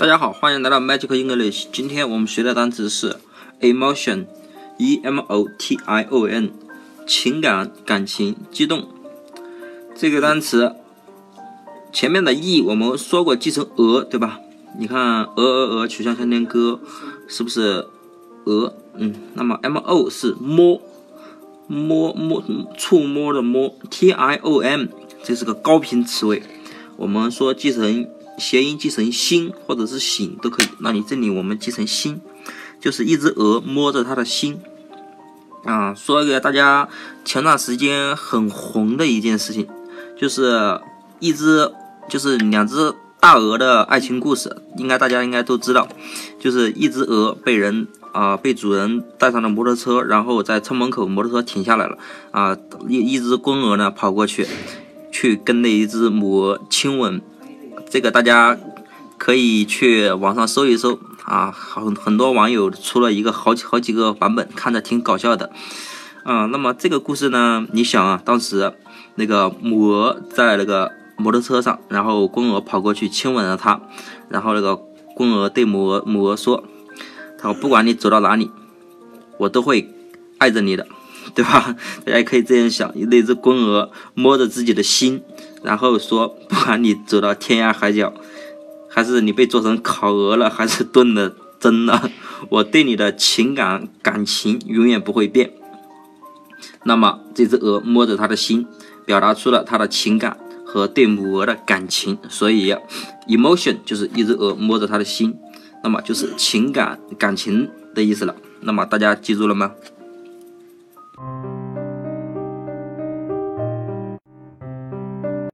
大家好，欢迎来到 Magic English。今天我们学的单词是 emotion，e m o t i o n，情感、感情、激动。这个单词前面的 e 我们说过记成鹅，对吧？你看鹅鹅鹅，曲项向天歌，是不是鹅？嗯，那么 m o 是摸摸摸触摸的摸，t i o m 这是个高频词尾，我们说记成。谐音记成心或者是醒都可以，那你这里我们记成心，就是一只鹅摸着它的心啊。说一个大家前段时间很红的一件事情，就是一只就是两只大鹅的爱情故事，应该大家应该都知道，就是一只鹅被人啊被主人带上了摩托车，然后在车门口摩托车停下来了啊，一一只公鹅呢跑过去去跟那一只母鹅亲吻。这个大家可以去网上搜一搜啊，很很多网友出了一个好几好几个版本，看着挺搞笑的。啊，那么这个故事呢，你想啊，当时那个母鹅在那个摩托车上，然后公鹅跑过去亲吻了它，然后那个公鹅对母鹅母鹅说：“他说不管你走到哪里，我都会爱着你的，对吧？” 大家可以这样想，那只公鹅摸着自己的心。然后说，管你走到天涯海角，还是你被做成烤鹅了，还是炖了蒸了，我对你的情感感情永远不会变。那么这只鹅摸着它的心，表达出了它的情感和对母鹅的感情。所以，emotion 就是一只鹅摸着它的心，那么就是情感感情的意思了。那么大家记住了吗？